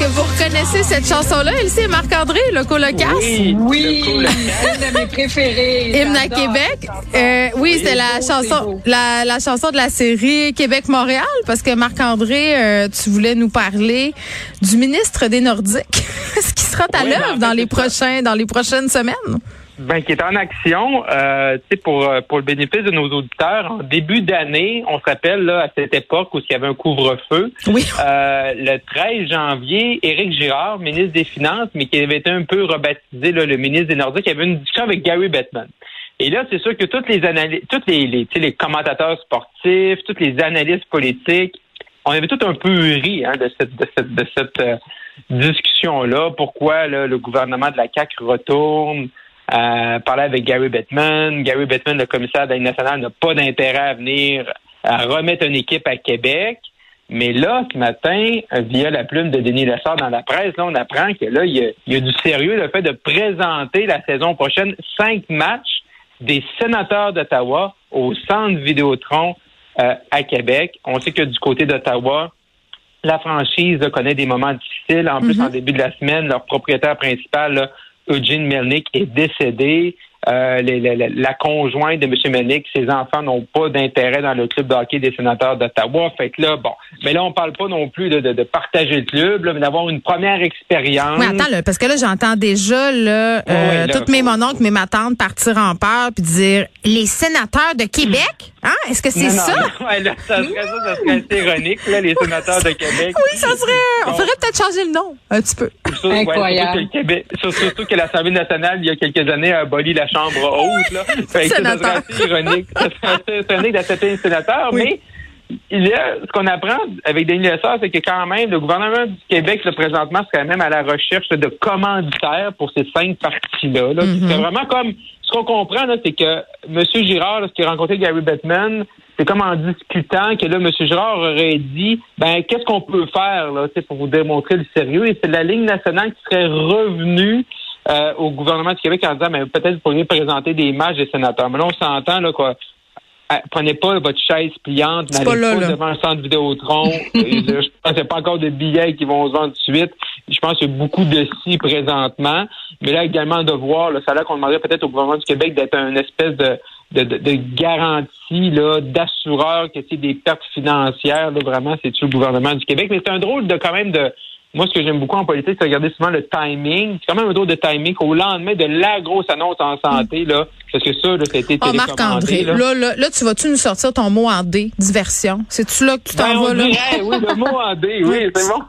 Que vous reconnaissez cette chanson-là, Elsie et Marc-André, le colocasse? oui, Oui, le une de mes préférées. Hymne à. Québec. Euh, oui, c'était la c'est chanson, la, la chanson de la série Québec-Montréal, parce que Marc-André, euh, tu voulais nous parler du ministre des Nordiques. Est-ce qu'il sera à Oui, ben, l'œuvre en dans fait, les c'est ça. prochains, dans les prochaines semaines? Ben, qui est en action, euh, tu sais, pour, euh, pour le bénéfice de nos auditeurs, en début d'année, on se rappelle, là, à cette époque où il y avait un couvre-feu, Oui. Euh, le 13 janvier, Éric Girard, ministre des Finances, mais qui avait été un peu rebaptisé là, le ministre des Nordiques, avait une discussion avec Gary Bettman. Et là, c'est sûr que toutes les analystes, tous les, les, tu sais, les commentateurs sportifs, toutes les analystes politiques, on avait tout un peu ri hein, de cette, de cette, de cette euh, discussion-là. Pourquoi là, le gouvernement de la CAQ retourne? Euh, parler avec Gary Bettman. Gary Bettman, le commissaire de la Ligue nationale, n'a pas d'intérêt à venir à remettre une équipe à Québec. Mais là, ce matin, via la plume de Denis Lessard dans la presse, là, on apprend que là, il y a, il y a du sérieux le fait de présenter la saison prochaine cinq matchs des sénateurs d'Ottawa au centre Vidéotron euh, à Québec. On sait que du côté d'Ottawa, la franchise là, connaît des moments difficiles. En plus, en début de la semaine, leur propriétaire principal, là, Eugene Melnick, est décédé. Euh, les- les- les- la conjointe de M. Melnick, ses enfants n'ont pas d'intérêt dans le club de hockey des sénateurs d'Ottawa. Fait que là, bon. Mais là, on parle pas non plus de, de- de partager le club, là, mais d'avoir une première expérience. Oui, attends, là, parce que là, j'entends déjà là, Ouais, euh, là, toutes mes mononcles, mes ma tante partir en peur puis dire les sénateurs de Québec, hein? Est-ce que c'est ça? non, ouais, là, ça serait ça, ça serait assez ironique, là, les sénateurs de Québec. Oui, ça serait. On faudrait peut-être changer le nom un petit peu. Ouais, Incroyable. surtout que le Québec- sur- surtout que l'Assemblée nationale, il y a quelques années, a aboli la Chambre haute. Là. Fait que ça, ça serait Sénateur. assez ironique. Ça serait assez ironique d'accepter un sénateur. Oui. Mais il y a, ce qu'on apprend avec Denis Lessard, c'est que quand même, le gouvernement du Québec, là, présentement, c'est quand même à la recherche de commanditaires pour ces cinq parties-là. là. Mhm. C'est vraiment comme... Ce qu'on comprend, c'est que M. Girard, lorsqu'il a rencontré Gary Bettman, c'est comme en discutant que là, M. Girard aurait dit ben qu'est-ce qu'on peut faire là, pour vous démontrer le sérieux? Et c'est la ligne nationale qui serait revenue euh, au gouvernement du Québec en disant ben, peut-être vous pourriez présenter des matchs des sénateurs. Mais là, on s'entend là quoi. Ah, Prenez pas votre chaise pliante, n'allez pas là, pas là. devant un centre Vidéotron. Euh, je pense qu'il n'y a pas encore de billets qui vont se vendre tout de suite. Je pense qu'il y a beaucoup de si présentement. Mais là, également, de voir, là, ça a l'air qu'on demanderait peut-être au gouvernement du Québec d'être une espèce de, de, de, de garantie là, d'assureur que c'est des pertes financières. Là, vraiment, c'est le gouvernement du Québec? Mais c'est un drôle de quand même de. Moi, ce que j'aime beaucoup en politique, c'est regarder souvent le timing. C'est quand même un drôle de timing au lendemain de la grosse annonce en santé, là. Parce que ça, là, ça a été Oh. Marc-André, là. là, là, là, tu vas-tu nous sortir ton mot en D, diversion? C'est-tu là que tu Ben, t'en on vas, là? dirait, oui, le mot en D, oui, c'est bon.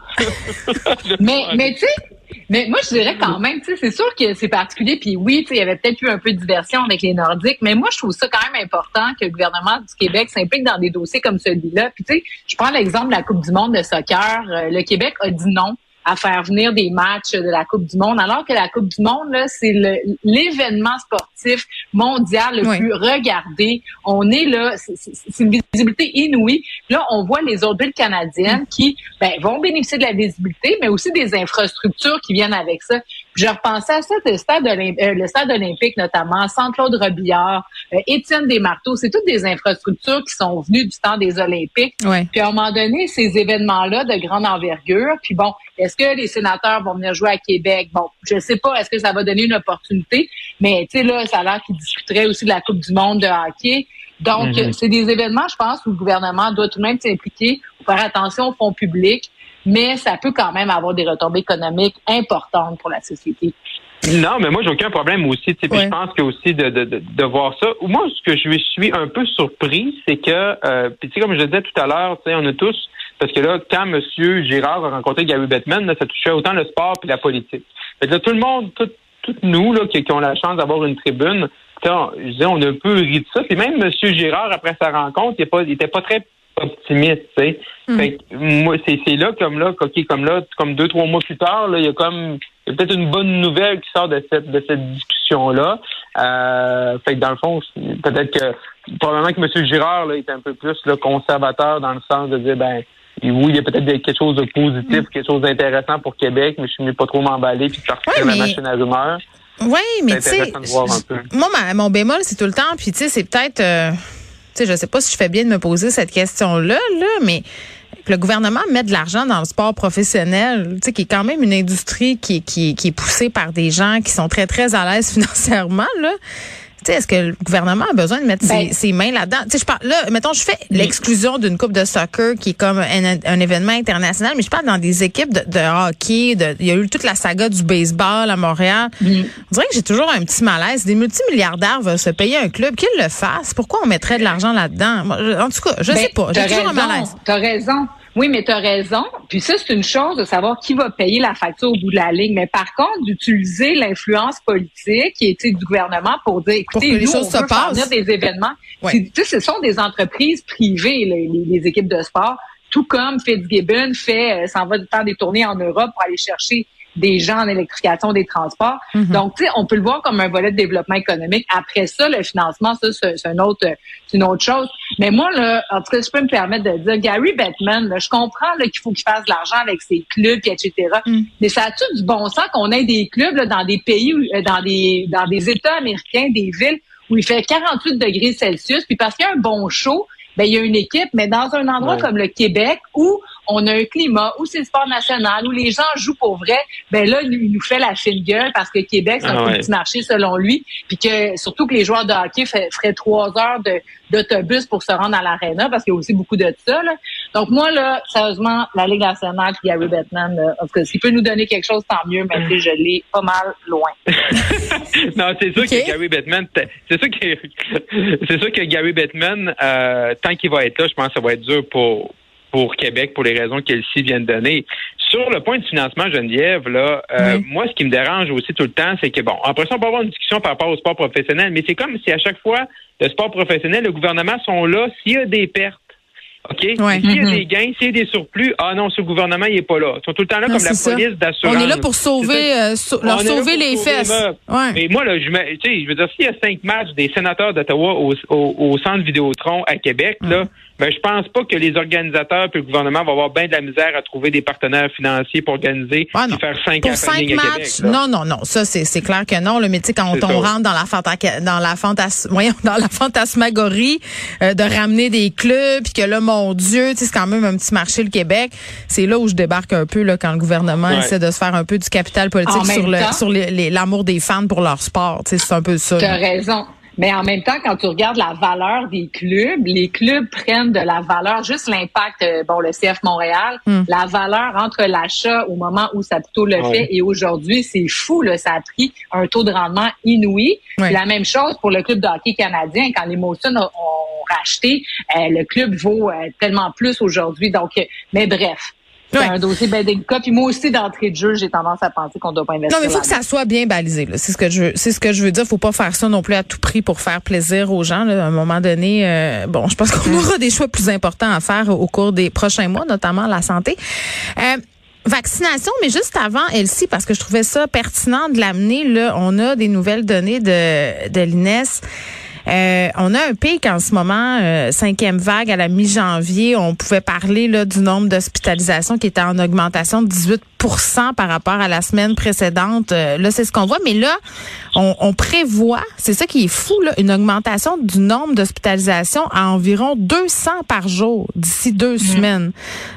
Mais, mais tu sais, mais moi, je dirais quand même, c'est sûr que c'est particulier. Puis oui, il y avait peut-être eu un peu de diversion avec les Nordiques, mais moi, je trouve ça quand même important que le gouvernement du Québec s'implique dans des dossiers comme celui-là. Puis tu sais, je prends l'exemple de la Coupe du monde de soccer. Euh, le Québec a dit non à faire venir des matchs de la Coupe du Monde, alors que la Coupe du Monde, là, c'est l'événement sportif mondial le Oui. plus regardé. On est là, c'est- une visibilité inouïe. Là, on voit les autres villes canadiennes qui ben, vont bénéficier de la visibilité, mais aussi des infrastructures qui viennent avec ça. Puis je repensais à ça, le stade, euh, le stade olympique notamment, Centre-Claude Robillard, euh, Étienne Desmarteaux, c'est toutes des infrastructures qui sont venues du temps des Olympiques. Ouais. Puis à un moment donné, ces événements-là de grande envergure, puis bon, est-ce que les sénateurs vont venir jouer à Québec? Bon, je sais pas, est-ce que ça va donner une opportunité? Mais tu sais, là, ça a l'air qu'ils discuteraient aussi de la Coupe du monde de hockey. Donc, Mhm. c'est des événements, je pense, où le gouvernement doit tout de même s'impliquer, faire attention aux fonds publics, mais ça peut quand même avoir des retombées économiques importantes pour la société. Non, mais moi, j'ai aucun problème aussi. tu sais, Puis Ouais. je pense que aussi de, de, de, de voir ça. Moi, ce que je suis un peu surpris, c'est que, euh, puis tu sais, comme je le disais tout à l'heure, tu sais, on a tous, parce que là, quand M. Girard a rencontré Gary Bettman, là, ça touchait autant le sport puis la politique. Fait que là, tout le monde, tout, toutes nous, là, qui, qui ont la chance d'avoir une tribune, on, je disais, on a un peu ri de ça. Puis même M. Girard, après sa rencontre, il était pas, pas très optimiste, tu sais. Hmm. Fait que moi, c'est là comme là, ok, comme là, comme deux trois mois plus tard, là, il y a comme il y a peut-être une bonne nouvelle qui sort de cette de cette discussion là. Euh, fait que dans le fond, peut-être que probablement que M. Girard là, est un peu plus conservateur dans le sens de dire ben oui, il y a peut-être quelque chose de positif, quelque chose d'intéressant pour Québec, mais je suis mieux pas trop m'emballer puis de sortir Ouais, la machine à rumeurs. Oui, mais tu C'est sais, moi, ma- mon bémol, c'est tout le temps, puis tu sais, c'est peut-être, euh, sais, je sais pas si je fais bien de me poser cette question-là, là, mais le gouvernement met de l'argent dans le sport professionnel, tu sais, qui est quand même une industrie qui, qui, qui est poussée par des gens qui sont très, très à l'aise financièrement, là. Tu sais, est-ce que le gouvernement a besoin de mettre ses, Ben- ses mains là-dedans? Tu sais, je parle, là, mettons, je fais l'exclusion d'une coupe de soccer qui est comme un, un événement international, mais je parle dans des équipes de, de hockey, de, il y a eu toute la saga du baseball à Montréal. On dirait que j'ai toujours un petit malaise. Des multimilliardaires veulent se payer un club, qu'ils le fassent. Pourquoi on mettrait de l'argent là-dedans? En tout cas, je Ben, sais pas. J'ai toujours un malaise. T'as raison. Oui, mais t'as raison. Puis ça, c'est une chose de savoir qui va payer la facture au bout de la ligne. Mais par contre, d'utiliser l'influence politique qui était du gouvernement pour dire, Pour que écoutez, les nous, choses on se veut faire des événements. Ouais. Tu ce sont des entreprises privées, les, les- les équipes de sport. Tout comme Fitzgibbon fait, euh, s'en va faire des tournées en Europe pour aller chercher des gens en électrification des transports. Mhm. Donc, tu sais, on peut le voir comme un volet de développement économique. Après ça, le financement, ça, c'est une autre, c'est une autre chose. Mais moi, là, en tout cas, je peux me permettre de dire, Gary Bettman, là, je comprends qu'il faut qu'il fasse de l'argent avec ses clubs, etc. Mm. Mais ça a-tu du bon sens qu'on ait des clubs là, dans des pays, où- euh, dans des dans des États américains, des villes où il fait 48 degrés Celsius, puis parce qu'il y a un bon show, ben il y a une équipe, mais dans un endroit Ouais. comme le Québec où on a un climat, où c'est le sport national, où les gens jouent pour vrai, ben là, il nous- fait la fine gueule parce que Québec, c'est un Ah ouais. petit marché selon lui, puis que surtout que les joueurs de hockey fait- feraient trois heures de- d'autobus pour se rendre à l'aréna parce qu'il y a aussi beaucoup de ça. Là. Donc moi, là, sérieusement, la Ligue nationale puis Gary Bettman, là, en tout cas, s'il peut nous donner quelque chose, tant mieux, mais tu sais, je l'ai pas mal loin. non, c'est sûr que Gary Bettman, c'est sûr que c'est sûr que Gary Bettman, euh, tant qu'il va être là, je pense que ça va être dur pour pour Québec pour les raisons qu'elle-ci vient de donner. Sur le point de financement, Geneviève, là, euh, Oui. moi, ce qui me dérange aussi tout le temps, c'est que bon, après ça, on peut avoir une discussion par rapport au sport professionnel, mais c'est comme si à chaque fois le sport professionnel, le gouvernement sont là s'il y a des pertes. OK? Ouais. S'il y a Mhm. des gains, s'il y a des surplus, ah non, ce gouvernement, il est pas là. Ils sont tout le temps là Non, comme la ça. police d'assurance. On est là pour sauver, euh, leur On sauver les sauver fesses. Ouais. Mais moi, là, je, me- tu sais, je veux dire, s'il y a cinq matchs des sénateurs d'Ottawa au, au, au centre Vidéotron à Québec, là, ben, je pense pas que les organisateurs et le gouvernement vont avoir bien de la misère à trouver des partenaires financiers pour organiser Ah, et faire cinq Pour cinq Fanning à Québec. matchs, non, non, non, ça c'est c'est clair que non. Le mais tu sais, quand C'est on ça. rentre dans la fanta- dans la fantas, voyons, dans la fantasmagorie euh, de ramener des clubs, puis que là, mon Dieu, tu sais, c'est quand même un petit marché le Québec. C'est là où je débarque un peu là quand le gouvernement Ouais. essaie de se faire un peu du capital politique En sur le temps- sur les- les- l'amour des fans pour leur sport. Tu sais, c'est un peu ça. Tu as raison. Mais en même temps, quand tu regardes la valeur des clubs, les clubs prennent de la valeur, juste l'impact, euh, bon, le CF Montréal, Hmm. la valeur entre l'achat au moment où Saputo le fait et aujourd'hui, c'est fou, là, ça a pris un taux de rendement inouï. C'est La même chose pour le club de hockey canadien. Quand les Motion ont, ont racheté, euh, le club vaut euh, tellement plus aujourd'hui. Donc, mais bref. C'est Ouais. un dossier bien délicat. Puis moi aussi, d'entrée de jeu, j'ai tendance à penser qu'on doit pas investir. Non, mais il faut que ça soit bien balisé. là. C'est ce que je veux. C'est ce que je veux dire. Faut pas faire ça non plus à tout prix pour faire plaisir aux gens. là. À un moment donné, euh, bon, je pense qu'on aura des choix plus importants à faire au cours des prochains mois, notamment la santé. Euh, Vaccination, mais juste avant, Elsie, parce que je trouvais ça pertinent de l'amener, là, on a des nouvelles données de, de l'INES. Euh, on a un pic en ce moment, euh, cinquième vague à la mi-janvier. On pouvait parler là, du nombre d'hospitalisations qui était en augmentation de 18 par rapport à la semaine précédente. Euh, là, c'est ce qu'on voit. Mais là, on, on prévoit, c'est ça qui est fou, là, une augmentation du nombre d'hospitalisations à environ 200 par jour d'ici deux semaines.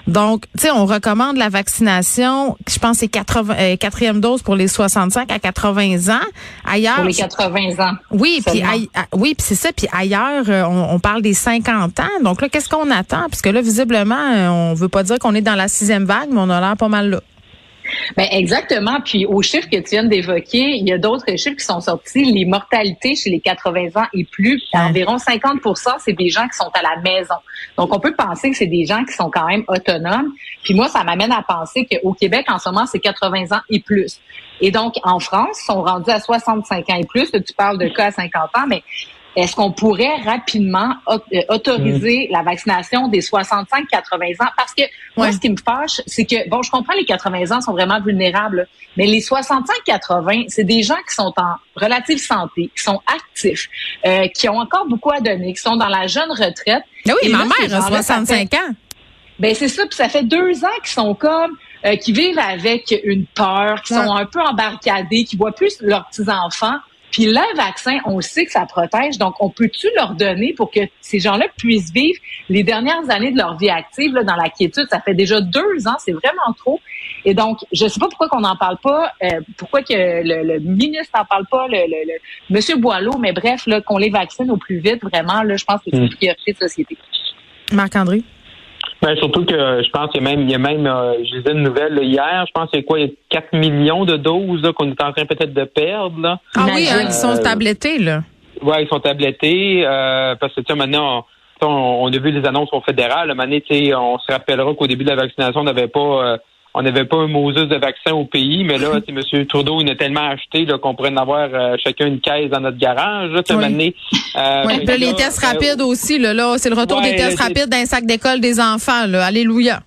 Donc, tu sais, on recommande la vaccination, je pense c'est 80, euh, quatrième dose pour les 65 à 80 ans. Ailleurs, Pour les 80 ans. oui, puis ah, oui, puis c'est ça. Puis ailleurs, euh, on, on parle des 50 ans. Donc là, qu'est-ce qu'on attend? Parce que là, visiblement, euh, on veut pas dire qu'on est dans la sixième vague, mais on a l'air pas mal là. Ben exactement. Puis aux chiffres que tu viens d'évoquer, il y a d'autres chiffres qui sont sortis. Les mortalités chez les 80 ans et plus, environ 50% c'est des gens qui sont à la maison. Donc on peut penser que c'est des gens qui sont quand même autonomes. Puis moi, ça m'amène à penser qu'au Québec, en ce moment, c'est 80 ans et plus. Et donc en France, ils sont rendus à 65 ans et plus. Là, tu parles de cas à 50 ans, mais est-ce qu'on pourrait rapidement euh, autoriser la vaccination des 65-80 ans? Parce que moi, ce qui me fâche, c'est que, bon, je comprends les 80 ans sont vraiment vulnérables, mais les 65-80, c'est des gens qui sont en relative santé, qui sont actifs, euh, qui ont encore beaucoup à donner, qui sont dans la jeune retraite. Ben oui, Et ma là, mère a gens-là, ça 65 ans. Ben c'est ça, puis ça fait deux ans qu'ils sont comme euh, qui vivent avec une peur, qui Ouais. sont un peu embarcadés, qui voient plus leurs petits enfants. Puis le vaccin, on sait que ça protège, donc on peut-tu leur donner pour que ces gens-là puissent vivre les dernières années de leur vie active là, dans la quiétude? Ça fait déjà deux ans, c'est vraiment trop. Et donc, je sais pas pourquoi qu'on n'en parle pas, euh, pourquoi que le, le ministre n'en parle pas, le, le, le- Monsieur Boileau, mais bref, là, qu'on les vaccine au plus vite, vraiment, là, je pense que c'est une Mm. priorité de société. Marc-André? Ben, surtout que je pense qu'il y a même, il y a même euh, je lisais une nouvelle hier, je pense qu'il y a quoi, il y a 4 millions de doses qu'on est en train peut-être de perdre. Là. Ah oui, hein, qui sont Euh, tablettés, là. Ouais, ils sont tablettés euh, parce que tu sais, maintenant, on, on a vu les annonces au fédéral. On se rappellera qu'au début de la vaccination, on n'avait pas euh, on n'avait pas un Moses de vaccin au pays, mais là, M. Trudeau, il a tellement acheté qu'on pourrait en avoir euh, chacun une caisse dans notre garage. Là, Oui. donné, euh, Ouais, là, les tests rapides aussi, là, là c'est le retour ouais, des tests rapides les sacs d'école des enfants, là. Alléluia.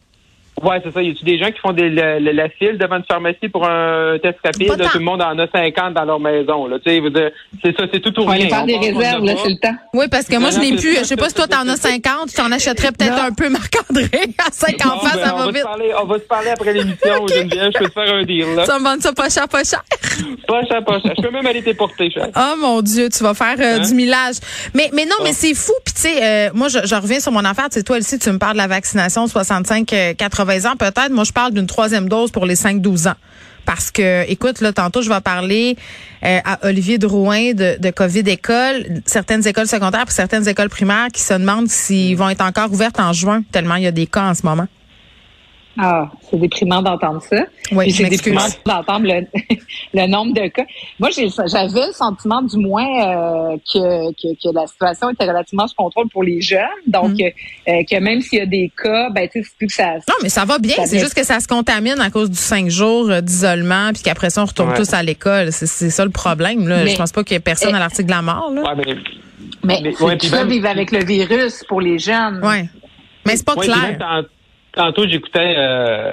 Ouais, c'est ça. Y a-tu des gens qui font des, la, la- la file devant une pharmacie pour un test rapide? Là, tout le monde en a 50 dans leur maison. Là, tu sais, veut dire, c'est ça, c'est tout ou On va rien. aller faire On des réserves, a là, c'est le temps. Oui, parce que moi, Non, je n'ai non, plus. Je sais pas si toi, t'en as 50. Tu en achèterais peut-être Non. un peu, Marc-André. À 5 Bon, enfants, ben, ça on va se vite. parler, on va se parler après l'émission, Geneviève. Je peux te faire un deal, là. Ça me vend ça pas cher, pas cher. Pas cher, pas cher. Je peux même aller t'éporter, cher. Oh mon Dieu, tu vas faire euh, Hein? du millage. Mais mais non, Ah. mais c'est fou. Puis tu sais, euh, moi je, je reviens sur mon affaire. Tu sais, toi ici, tu me parles de la vaccination 65-80 peut-être. Moi, je parle d'une troisième dose pour les 5-12 ans. Parce que, écoute, là, tantôt, je vais parler euh, à Olivier Drouin de, de COVID École, certaines écoles secondaires puis certaines écoles primaires qui se demandent s'ils vont être encore ouvertes en juin, tellement il y a des cas en ce moment. Ah, c'est déprimant d'entendre ça. Oui, c'est déprimant d'entendre le, le nombre de cas. Moi, j'ai- j'avais le sentiment, du moins, euh, que, que, que la situation était relativement sous contrôle pour les jeunes. Donc, Mm. euh, que même s'il y a des cas, ben, tu sais, c'est plus que ça. Non, mais ça va bien. Ça C'est juste que ça se contamine à cause du cinq jours euh, d'isolement, puis qu'après ça, on retourne Ouais. tous à l'école. C'est c'est ça le problème. Là. Mais- je pense pas qu'il y ait personne à l'article de la mort. Là. Ouais, mais, Mais, Mais- ouais, ça, vivre avec le virus pour les jeunes. Ouais. Mais c'est pas clair. Tantôt, j'écoutais euh,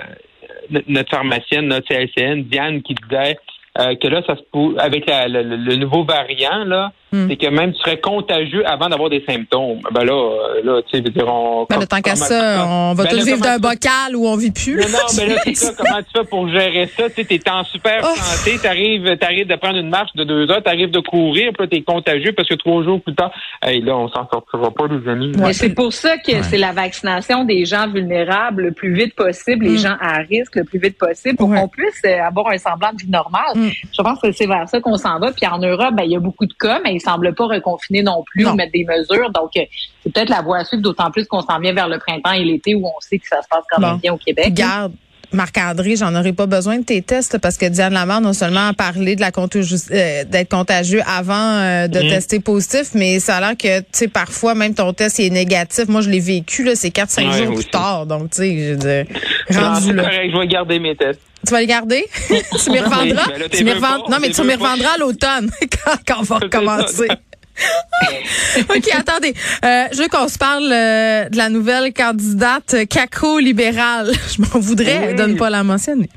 notre- pharmacienne, notre CLCN, Diane, qui disait euh, que là, ça se pou- avec le- le nouveau variant, là, Hmm. c'est que même tu serais contagieux avant d'avoir des symptômes. Ben là, euh, là, tu sais, je veux dire, on. Ben, le temps qu'à ça, on va Ben tous vivre d'un bocal où on vit plus. Non, non, mais là, c'est ça. Comment tu fais pour gérer ça? Tu sais, t'es en super Oh. santé, t'arrives, t'arrives de prendre une marche de deux heures, t'arrives de courir, puis là, t'es contagieux parce que trois jours plus tard, hey, là, on s'en sortira pas, les amis. Mais c'est pour ça que c'est la vaccination des gens vulnérables le plus vite possible, les Mm. gens à risque le plus vite possible, pour Ouais. qu'on puisse euh, avoir un semblant de vie normale. Mm. Je pense que c'est vers ça qu'on s'en va. Puis en Europe, ben, il y a beaucoup de cas, mais semblent pas reconfiner non plus Non. ou mettre des mesures. Donc, euh, c'est peut-être la voie à suivre, d'autant plus qu'on s'en vient vers le printemps et l'été où on sait que ça se passe quand Bon. même bien au Québec. Garde. Marc-André, j'en aurais pas besoin de tes tests parce que Diane Lamar non seulement a parlé de la euh, d'être contagieux avant euh, de Mhm. tester positif, mais ça a l'air que tu sais parfois même ton test est négatif. Moi je l'ai vécu là, c'est 4 5 Ouais, jours aussi. plus tard. Donc tu sais, je veux dire, rendu c'est là. correct, je vais garder mes tests. Tu vas les garder? Tu m'y revendras? là, Tu Non mais tu m'y pas. revendras à l'automne quand, quand on va recommencer. OK, attendez. Euh, je veux qu'on se parle euh, de la nouvelle candidate caco libérale. Je m'en voudrais, Oui. de ne pas la mentionner.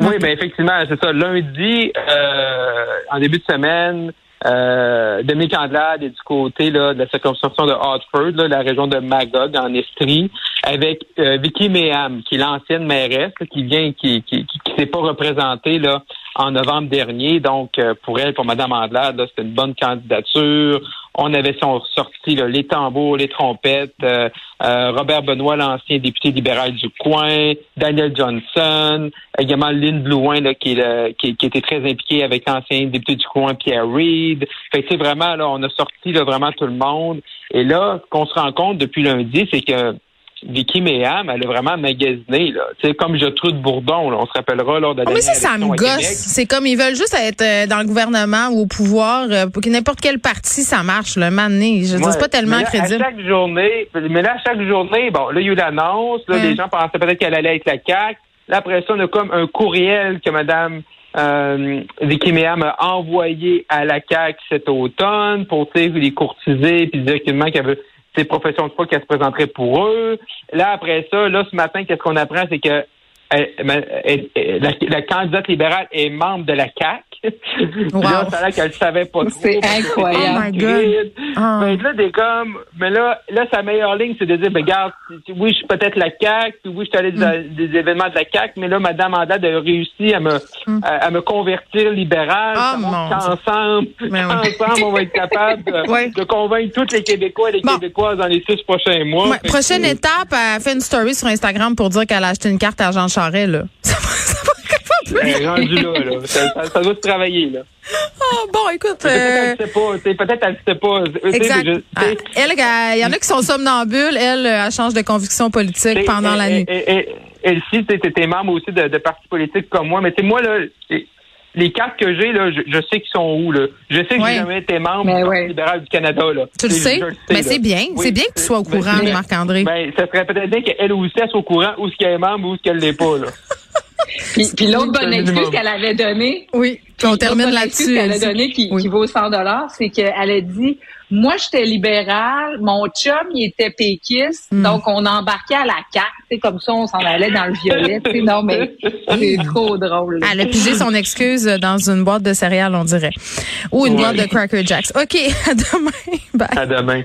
Oui, ben effectivement, c'est ça. Lundi, euh, en début de semaine, euh, Dominique Andelade est du côté là, de la circonscription de Hartford, là, la région de Magog, en Estrie, avec euh, Vicky Meham, qui est l'ancienne mairesse, qui vient, qui qui, qui, s'est pas représentée là en novembre dernier. Donc, euh, pour elle, pour Mme Andelade, c'était une bonne candidature. On avait sorti là, les tambours, les trompettes. euh, euh, Robert Benoît, l'ancien député libéral du coin, Daniel Johnson, également Lynn Blouin, là, qui, qui, qui était très impliqué avec l'ancien député du coin, Pierre Reed. Fait que, vraiment, là, on a sorti là, vraiment tout le monde. Et là, ce qu'on se rend compte depuis lundi, c'est que Vicky Meham, elle a vraiment magasiné, là. Tu sais, comme Gertrude Bourdon, là, on se rappellera lors de la Oh, mais ça, ça me gosse. C'est comme ils veulent juste être euh, dans le gouvernement ou au pouvoir euh, pour que n'importe quel parti ça marche le donné. Je Ouais. pas tellement mais là, crédible. À chaque journée, mais là, à chaque journée, bon, là, il y a eu l'annonce. Là, Hum. les gens pensaient peut-être qu'elle allait être la CAQ. Là, après ça, on a comme un courriel que Mme euh, Vicky Méa m'a envoyé à la CAQ cet automne pour les courtiser puis dire qu'il y avait ces professions de foi qu'elle se présenterait pour eux. Là, après ça, là, ce matin, qu'est-ce qu'on apprend, c'est que la, candidate libérale est membre de la CAC. Wow. là, ça qu'elle savait pas trop. C'est incroyable. Oh my God. Ah. Mais là, des comme, mais là, là, sa meilleure ligne, c'est de dire, ben, regarde, oui, je suis peut-être la CAC, puis oui, je suis allé Mm. des événements de la CAC, mais là, Madame Andade a réussi à me, à, à me convertir libérale. Mm. Ah, Mais oui. ensemble, on va être capable de, Ouais. de convaincre tous les Québécois et les Bon. Québécoises dans les six prochains mois. Ouais, Fait que- prochaine étape, elle fait une story sur Instagram pour dire qu'elle a acheté une carte à Jean Charest, là. Elle rendue là, là. Ça, ça- ça doit se travailler, là. Ah, bon, écoute. Peut-être euh, qu'elle ne sait pas. ne sait Exact. Ah, Elle, elle, il y en a qui sont somnambules. Elle, euh, elle change de conviction politique pendant elle- la nuit. elle- elle- Elle, si, tu es membre aussi de, de partis politiques comme moi, mais tu sais, moi, là, les- cartes que j'ai, là, je, je sais qu'ils sont où, là. Je sais que Ouais. j'ai jamais été membre du Parti ouais. libéral du Canada, là. Tu le sais? je Mais là. c'est bien. Oui, c'est bien que tu sois au mais- courant, Marc-André. Ben, ça serait peut-être bien qu'elle aussi elle soit au courant où ce qu'elle est membre ou où ce qu'elle l'est pas, là. Puis, puis l'autre bonne excuse qu'elle avait donnée, oui. Puis on L'autre termine bonne là-dessus. excuse qu'elle a donnée qui, Oui. qui vaut 100 dollars, c'est qu'elle a dit moi j'étais libérale, mon chum il était péquiste, Hmm. donc on embarquait à la carte, c'est comme ça on s'en allait dans le violet, non mais c'est trop drôle. là. Elle a pigé son excuse dans une boîte de céréales, on dirait. Ou une Ouais. boîte de Cracker Jacks. OK, à demain. Bye. À demain.